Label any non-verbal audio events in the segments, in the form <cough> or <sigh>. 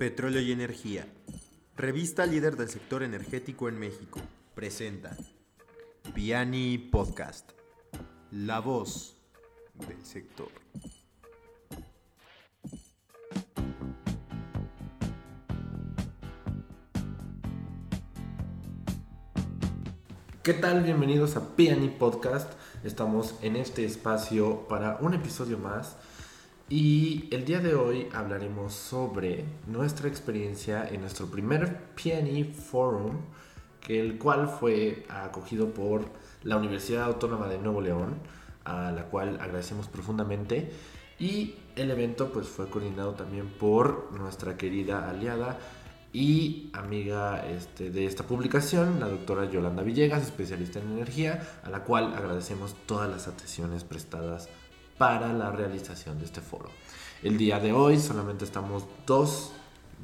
Petróleo y Energía. Revista líder del sector energético en México. Presenta Piani Podcast. La voz del sector. ¿Qué tal? Bienvenidos a Piani Podcast. Estamos en este espacio para un episodio más. Y el día de hoy hablaremos sobre nuestra experiencia en nuestro primer Piani Forum, que el cual fue acogido por la Universidad Autónoma de Nuevo León, a la cual agradecemos profundamente. Y el evento pues fue coordinado también por nuestra querida aliada y amiga este, de esta publicación, la doctora Yolanda Villegas, especialista en energía, a la cual agradecemos todas las atenciones prestadas para la realización de este foro. El día de hoy solamente estamos dos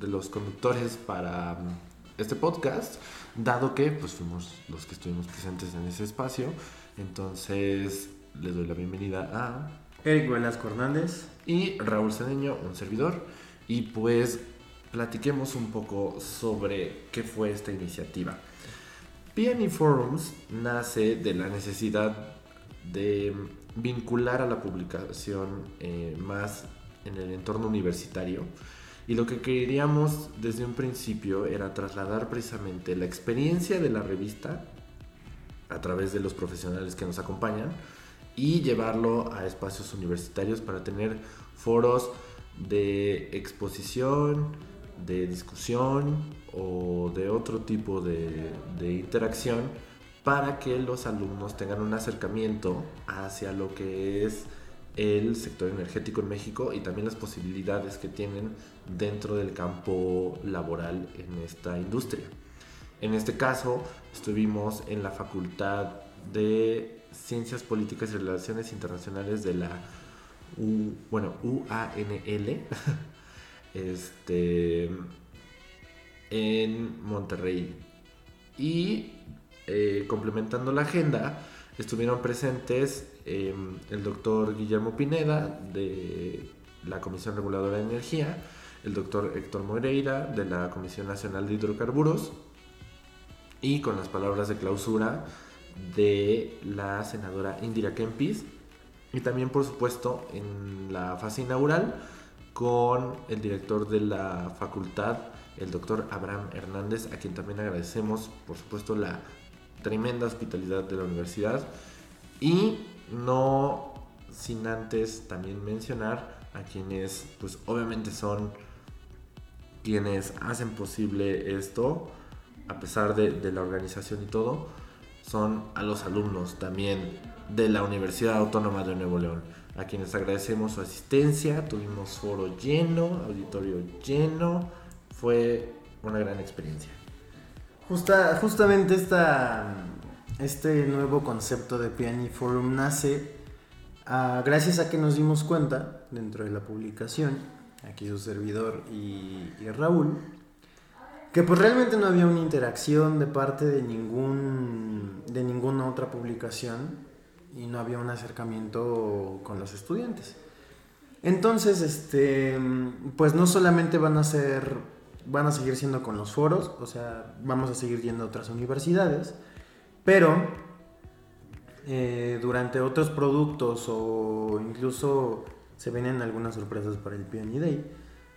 de los conductores para mm, este podcast, dado que pues fuimos los que estuvimos presentes en ese espacio. Entonces le doy la bienvenida a Eric Velasco Hernández y Raúl Cedeño, un servidor. Y pues platiquemos un poco sobre qué fue esta iniciativa. PNE Forums nace de la necesidad de vincular a la publicación eh, más en el entorno universitario. Y lo que queríamos desde un principio era trasladar precisamente la experiencia de la revista a través de los profesionales que nos acompañan y llevarlo a espacios universitarios para tener foros de exposición, de discusión o de otro tipo de, interacción para que los alumnos tengan un acercamiento hacia lo que es el sector energético en México y también las posibilidades que tienen dentro del campo laboral en esta industria. En este caso, estuvimos en la Facultad de Ciencias Políticas y Relaciones Internacionales de la bueno, UANL, <laughs> este, en Monterrey. Y eh, complementando la agenda, estuvieron presentes em, el doctor Guillermo Pineda de la Comisión Reguladora de Energía, el doctor Héctor Moreira de la Comisión Nacional de Hidrocarburos y con las palabras de clausura de la senadora Indira Kempis y también por supuesto en la fase inaugural con el director de la facultad, el doctor Abraham Hernández, a quien también agradecemos, por supuesto, la tremenda hospitalidad de la universidad. Y no sin antes también mencionar a quienes, pues obviamente son quienes hacen posible esto, a pesar de, de la organización y todo, son a los alumnos también de la Universidad Autónoma de Nuevo León a quienes agradecemos su asistencia. Tuvimos foro lleno, auditorio lleno. Fue una gran experiencia. Justa, justamente esta, este nuevo concepto de Piani Forum nace ah, gracias a que nos dimos cuenta dentro de la publicación, aquí su servidor y, y Raúl, que pues realmente no había una interacción de parte de ningún de ninguna otra publicación y no había un acercamiento con los estudiantes. Entonces, este, pues no solamente van a ser, van a seguir siendo con los foros, o sea, vamos a seguir yendo a otras universidades, pero eh, durante otros productos o incluso se vienen algunas sorpresas para el PNI Day,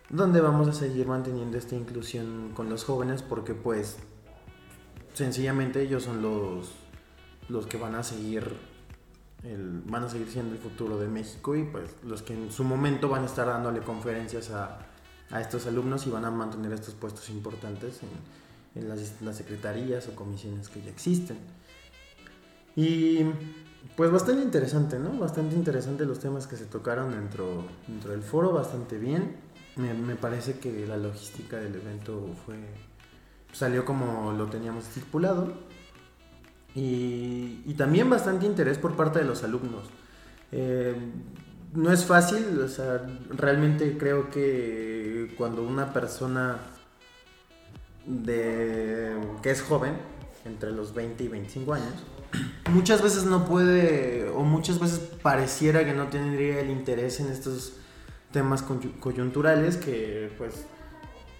donde vamos a seguir manteniendo esta inclusión con los jóvenes porque pues sencillamente ellos son los, los que van a seguir van a seguir siendo el futuro de México y pues los que en su momento van a estar dándole conferencias a, a estos alumnos y van a mantener estos puestos importantes en, en las, secretarías o comisiones que ya existen. Y pues bastante interesante, ¿no? Bastante interesante los temas que se tocaron dentro, dentro del foro, bastante bien. Me, me parece que la logística del evento fue salió como lo teníamos estipulado y, también bastante interés por parte de los alumnos. Eh, no es fácil, o sea, realmente creo que cuando una persona de, que es joven, entre los 20 y 25 años, muchas veces no puede, o muchas veces pareciera que no tendría el interés en estos temas coyunturales que pues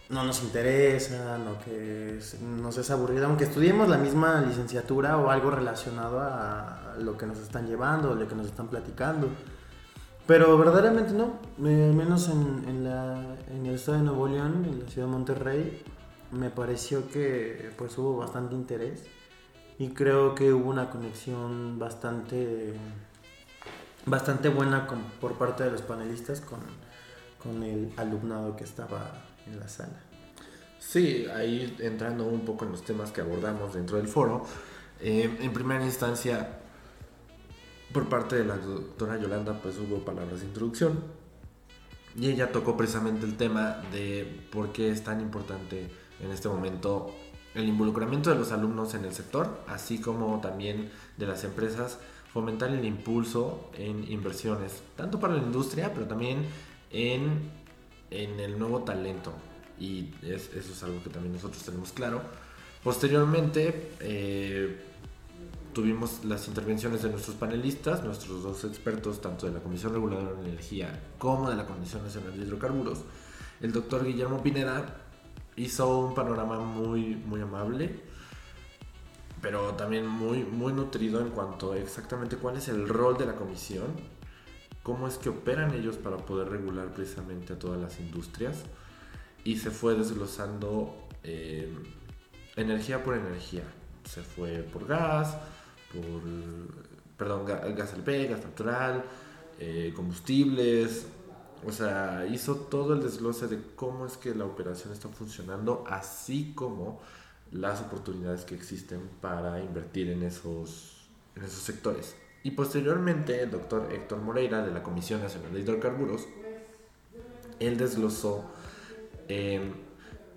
no nos interesan o que nos es aburrida, aunque estudiemos la misma licenciatura o algo relacionado a lo que nos están llevando o lo que nos están platicando. Pero verdaderamente no, eh, menos en, en la- en el estado de Nuevo León, en la ciudad de Monterrey, me pareció que pues hubo bastante interés y creo que hubo una conexión bastante bastante buena con- por parte de los panelistas con, con el alumnado que estaba en la sala. Sí, ahí entrando un poco en los temas que abordamos dentro del foro, eh, en primera instancia, por parte de la doctora Yolanda, pues hubo palabras de introducción y ella tocó precisamente el tema de por qué es tan importante en este momento el involucramiento de los alumnos en el sector, así como también de las empresas, fomentar el impulso en inversiones, tanto para la industria, pero también en, en el nuevo talento. Y es- eso es algo que también nosotros tenemos claro. Posteriormente, eh, tuvimos las intervenciones de nuestros panelistas, nuestros dos expertos, tanto de la Comisión Reguladora de Energía como de la Comisión Nacional de Hidrocarburos. El doctor Guillermo Pineda hizo un panorama muy, muy amable, pero también muy, muy nutrido en cuanto a exactamente cuál es el rol de la comisión, cómo es que operan ellos para poder regular precisamente a todas las industrias, y se fue desglosando eh, energía por energía. Se fue por gas, por perdón, ga- gas LP, gas natural, eh, combustibles. O sea, hizo todo el desglose de cómo es que la operación está funcionando, así como las oportunidades que existen para invertir en esos, en esos sectores. Y posteriormente, el doctor Héctor Moreira, de la Comisión Nacional de Hidrocarburos, él desglosó en,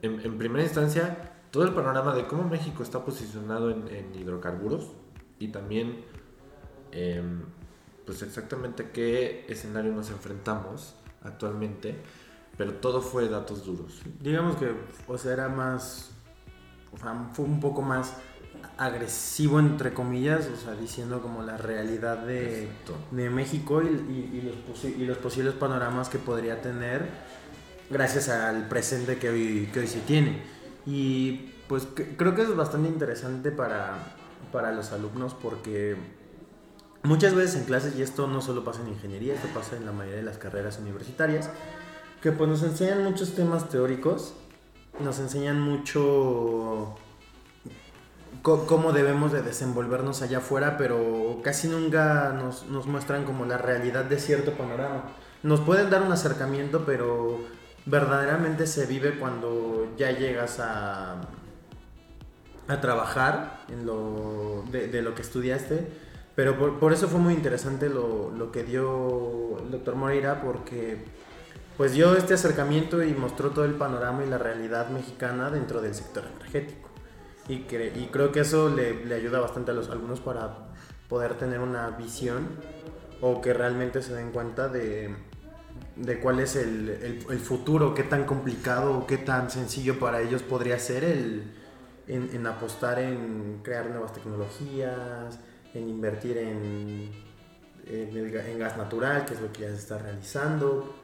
en primera instancia todo el panorama de cómo México está posicionado en, en hidrocarburos y también eh, pues exactamente a qué escenario nos enfrentamos actualmente, pero todo fue datos duros. Digamos que, o sea, era más, o sea, fue un poco más agresivo, entre comillas, o sea, diciendo como la realidad de, de México y, y- y los, posi- y los posibles panoramas que podría tener gracias al presente que hoy, que hoy sí tiene. Y pues que- creo que es bastante interesante para, para los alumnos porque muchas veces en clases, y esto no solo pasa en ingeniería, esto pasa en la mayoría de las carreras universitarias, que pues nos enseñan muchos temas teóricos, nos enseñan mucho cómo debemos de desenvolvernos allá afuera, pero casi nunca nos, nos muestran como la realidad de cierto panorama. Nos pueden dar un acercamiento, pero verdaderamente se vive cuando ya llegas a, a trabajar en lo, de, lo que estudiaste. Pero por, por eso fue muy interesante lo, lo que dio el doctor Moreira, porque pues dio este acercamiento y mostró todo el panorama y la realidad mexicana dentro del sector energético. Y, cre- y creo que eso le, le ayuda bastante a los alumnos para poder tener una visión o que realmente se den cuenta de, de cuál es el, el- el futuro, qué tan complicado o qué tan sencillo para ellos podría ser el, en, apostar en crear nuevas tecnologías, en invertir en, en gas natural, que es lo que ya se está realizando.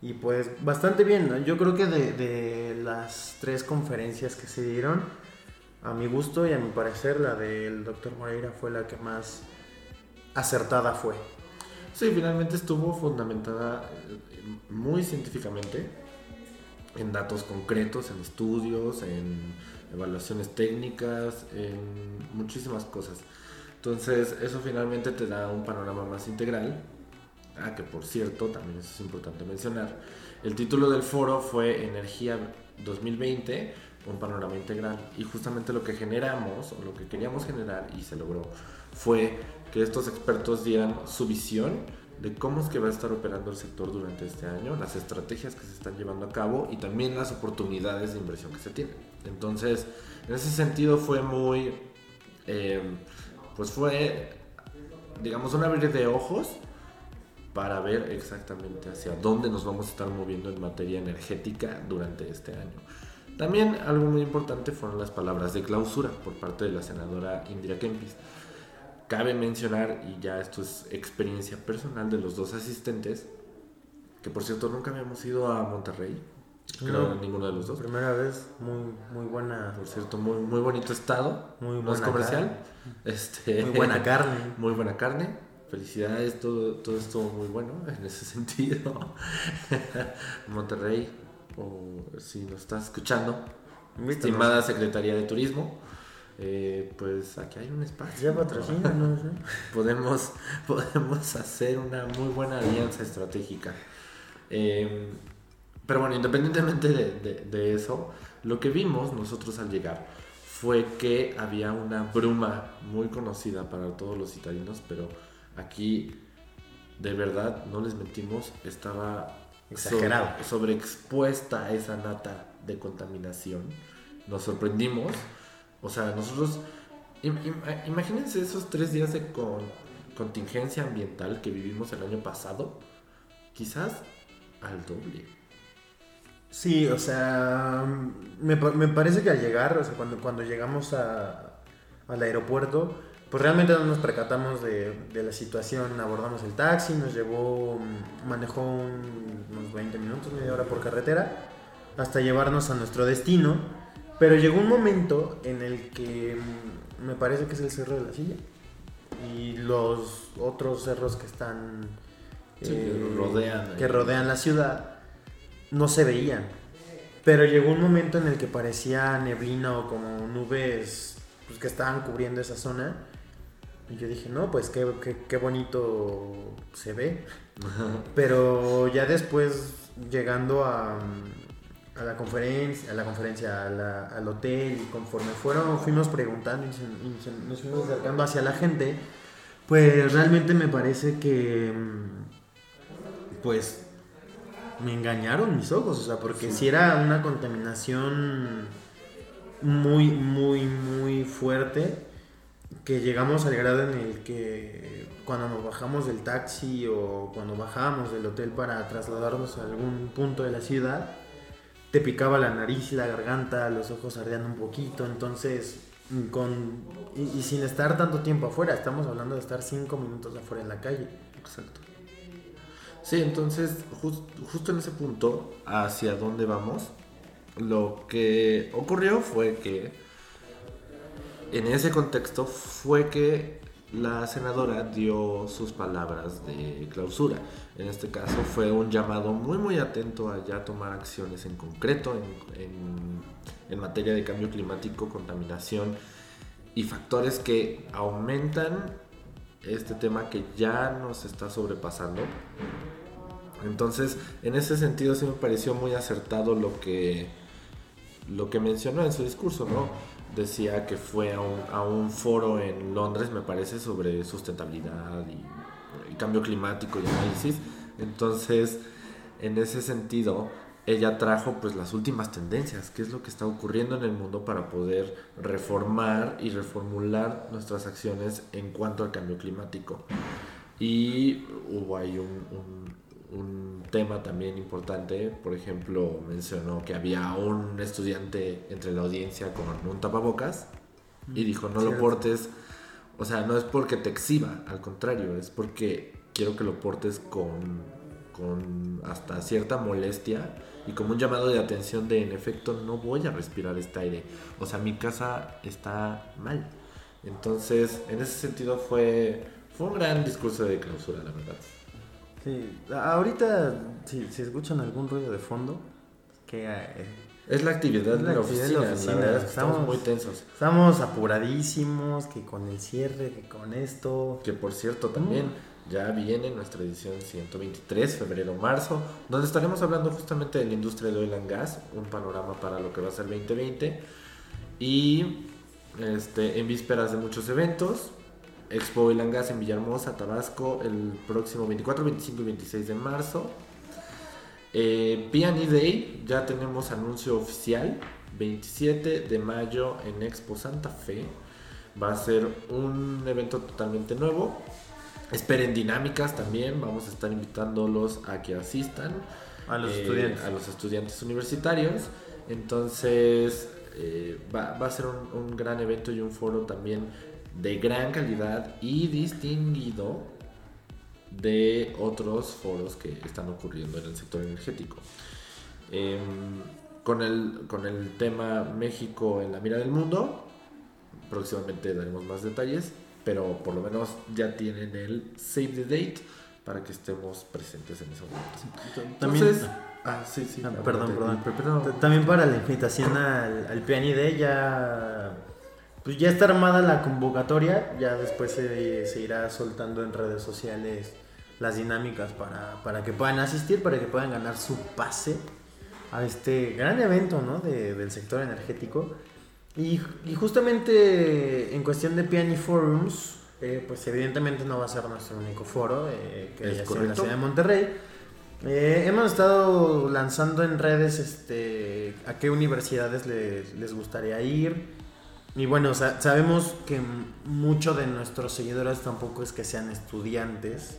Y pues bastante bien, ¿no? Yo creo que de, de las tres conferencias que se dieron, a mi gusto y a mi parecer, la del doctor Moreira fue la que más acertada fue. Sí, finalmente estuvo fundamentada eh, muy científicamente en datos concretos, en estudios, en evaluaciones técnicas, en muchísimas cosas. Entonces, eso finalmente te da un panorama más integral. Ah, que por cierto, también eso es importante mencionar. El título del foro fue Energía 2020, un panorama integral. Y justamente lo que generamos, o lo que queríamos generar, y se logró, fue que estos expertos dieran su visión de cómo es que va a estar operando el sector durante este año, las estrategias que se están llevando a cabo y también las oportunidades de inversión que se tienen. Entonces, en ese sentido fue muy, eh, pues fue, digamos, un abrir de ojos para ver exactamente hacia dónde nos vamos a estar moviendo en materia energética durante este año. También algo muy importante fueron las palabras de clausura por parte de la senadora Indira Kempis. Cabe mencionar, y ya esto es experiencia personal de los dos asistentes, que por cierto nunca habíamos ido a Monterrey, Creo No. ninguno de los dos. Primera vez, muy, muy buena. Por cierto, muy, muy bonito estado. Muy no es buena comercial. Este, Muy buena carne. <laughs> Muy buena carne. Felicidades, todo, todo estuvo muy bueno en ese <laughs> sentido. Monterrey, o si nos estás escuchando, estimada Secretaría de Turismo, eh, pues aquí hay un espacio. Ya patrocínanos, ¿eh? <laughs> podemos, podemos hacer una muy buena alianza estratégica. Eh, pero bueno, independientemente de, de- de eso, lo que vimos nosotros al llegar fue que había una bruma muy conocida para todos los italianos, pero aquí, de verdad, no les mentimos, estaba Exagerado. sobre- sobreexpuesta esa nata de contaminación. Nos sorprendimos. O sea, nosotros Im- im- Imagínense esos tres días de con- contingencia ambiental que vivimos el año pasado, quizás al doble. Sí, o sea, me, pa- me parece que al llegar, o sea, cuando, cuando llegamos a, al aeropuerto, pues realmente no nos percatamos de, la situación. Abordamos el taxi, nos llevó, mm, manejó un- unos 20 minutos, media hora por carretera, hasta llevarnos a nuestro destino. Pero llegó un momento en el que mm, me parece que es el Cerro de la Silla. Y los otros cerros que están... Sí, que rodean ahí. que rodean la ciudad no se veían. Pero llegó un momento en el que parecía neblina o como nubes pues, que estaban cubriendo esa zona. Y yo dije, no, pues qué, qué, qué bonito se ve. Pero ya después, llegando a, a la conferencia, a la conferencia, a la- al hotel, y conforme fueron, fuimos preguntando y, nos fuimos acercando hacia la gente, pues realmente me parece que, mm, pues, me engañaron mis ojos, o sea, porque si era una contaminación muy, muy, muy fuerte, que llegamos al grado en el que cuando nos bajamos del taxi o cuando bajábamos del hotel para trasladarnos a algún punto de la ciudad, te picaba la nariz y la garganta, los ojos ardían un poquito, entonces mm, con y, sin estar tanto tiempo afuera, estamos hablando de estar cinco minutos afuera en la calle. Exacto. Sí, entonces, jus- justo en ese punto, hacia dónde vamos, lo que ocurrió fue que, en ese contexto, fue que la senadora dio sus palabras de clausura. En este caso fue un llamado muy muy atento a ya tomar acciones en concreto en, en- materia de cambio climático, contaminación y factores que aumentan este tema que ya nos está sobrepasando. Entonces, en ese sentido sí me pareció muy acertado lo que lo que mencionó en su discurso, ¿no? Decía que fue a un, a foro en Londres, me parece, sobre sustentabilidad y, cambio climático y análisis. Entonces, en ese sentido, ella trajo pues las últimas tendencias, qué es lo que está ocurriendo en el mundo para poder reformar y reformular nuestras acciones en cuanto al cambio climático. Y hubo ahí un- un tema también importante, por ejemplo, mencionó que había un estudiante entre la audiencia con un tapabocas y dijo, no lo portes, o sea, no es porque te exhiba, al contrario, es porque quiero que lo portes con, con hasta cierta molestia y como un llamado de atención de, en efecto, no voy a respirar este aire, o sea, mi casa está mal. Entonces, en ese sentido fue, fue un gran discurso de clausura, la verdad. Sí, ahorita si, si escuchan algún ruido de fondo, que eh, Es la actividad Es la de la actividad oficina, de la la oficina, verdad es que estamos estamos- muy tensos. estamos apuradísimos, que con el cierre, que con esto. Que por cierto también ya viene nuestra edición 123, febrero-marzo, donde estaremos hablando justamente de la industria de oil and gas, un panorama para lo que va a ser 2020. Y este, en vísperas de muchos eventos, Expo Gas en Villahermosa, Tabasco, el próximo 24, 25 y 26 de marzo. Eh, P&E Day, ya tenemos anuncio oficial, 27 de mayo en Expo Santa Fe. Va a ser un evento totalmente nuevo. Esperen dinámicas también, vamos a estar invitándolos a que asistan. A los eh, estudiantes. A los estudiantes universitarios. Entonces, eh, va, va a ser un, un gran evento y un foro también de gran calidad y distinguido de otros foros que están ocurriendo en el sector energético. Em, con, el, con el tema México en la mira del mundo, próximamente daremos más detalles, pero por lo menos ya tienen el save the date para que estemos presentes en ese momento. También, Entonces, ah, sí, sí. Ah, perdón, perdón. Pe- perdón. También para la invitación al, al Piani Day ya, pues ya está armada la convocatoria, ya después se, se irá soltando en redes sociales las dinámicas para, para que puedan asistir, para que puedan ganar su pase a este gran evento ¿no? de- del sector energético. Y, y justamente en cuestión de Piani Forums, eh, pues evidentemente no va a ser nuestro único foro, eh, que Es en la ciudad de Monterrey. Eh, hemos estado lanzando en redes este, a qué universidades les, les gustaría ir. Y bueno, sa- sabemos que muchos de nuestros seguidores tampoco es que sean estudiantes,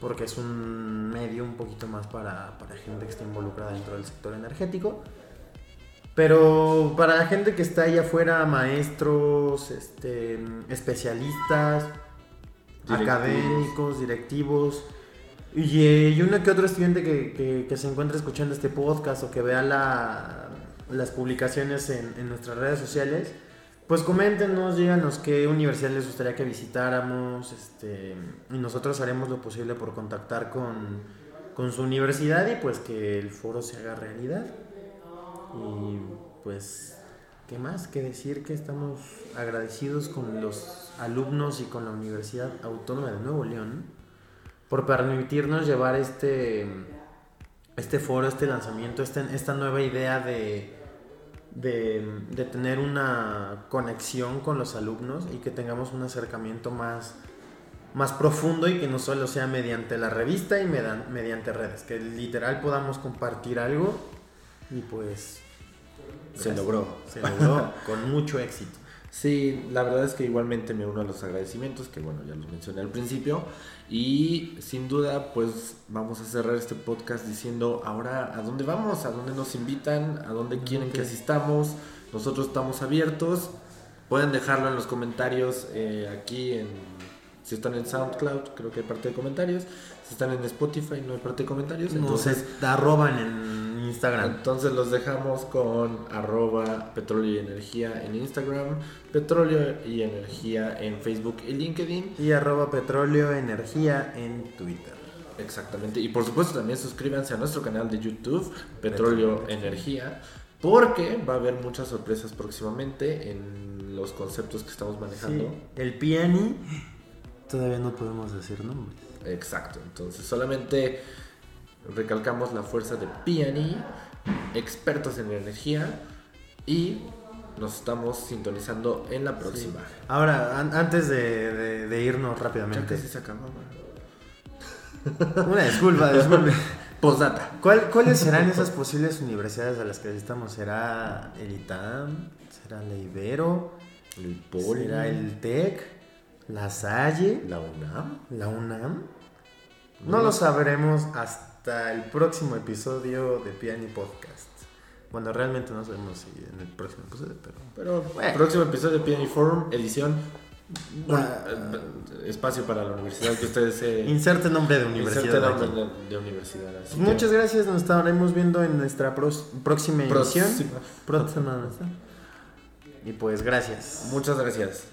porque es un medio un poquito más para, para gente que está involucrada dentro del sector energético. Pero para la gente que está allá afuera, maestros, este, especialistas, Directivos. académicos, directivos, y, y uno que otro estudiante que, que- que se encuentre escuchando este podcast o que vea la- las publicaciones en, en nuestras redes sociales, pues coméntenos, díganos qué universidad les gustaría que visitáramos, este, y nosotros haremos lo posible por contactar con, con su universidad y pues que el foro se haga realidad. Y pues, ¿qué más que decir? Que estamos agradecidos con los alumnos y con la Universidad Autónoma de Nuevo León por permitirnos llevar este, este foro, este lanzamiento, este- esta nueva idea de, de, de tener una conexión con los alumnos y que tengamos un acercamiento más, más profundo y que no solo sea mediante la revista y mediante redes, que literal podamos compartir algo y pues Se logró. se logró con mucho éxito. Sí, la verdad es que igualmente me uno a los agradecimientos, que bueno, ya los mencioné al principio. Y sin duda, pues vamos a cerrar este podcast diciendo ahora a dónde vamos, a dónde nos invitan, a dónde quieren que asistamos. Nosotros estamos abiertos. Pueden dejarlo en los comentarios eh, aquí en... Si están en SoundCloud, creo que hay parte de comentarios. Si están en Spotify, no hay parte de comentarios. Entonces, Entonces, arroban en Instagram. entonces los dejamos con arroba petróleo y energía en Instagram, petróleo y energía en Facebook y LinkedIn. Y arroba petróleo energía en Twitter. Exactamente. Y por supuesto también suscríbanse a nuestro canal de YouTube, Petróleo Energía, porque va a haber muchas sorpresas próximamente en los conceptos que estamos manejando. Sí, el piani. Todavía no podemos decir nombres. Exacto. Entonces solamente recalcamos la fuerza de PNI, expertos en energía y nos estamos sintonizando en la próxima. Ahora, an- antes de, de- de irnos rápidamente. se. <laughs> Una disculpa, disculpe. <laughs> Postdata. ¿Cuál- ¿Cuáles serán esas posibles universidades a las que asistamos? ¿Será el ITAM? ¿Será la Ibero? El Poli. ¿Será el TEC? ¿La Salle? La UNAM. ¿La UNAM? No lo sabremos hasta el próximo episodio de Piani Podcast. Bueno, realmente no sabemos si en el próximo episodio, pero... Pero Bueno. próximo episodio de PNI Forum, edición. Ah, eh, espacio para la universidad que ustedes se. Inserte nombre de universidad. nombre de, de universidad. así Muchas que- gracias, nos estaremos viendo en nuestra pros- próxima. Próxima. Próxima. Y pues gracias. Muchas gracias.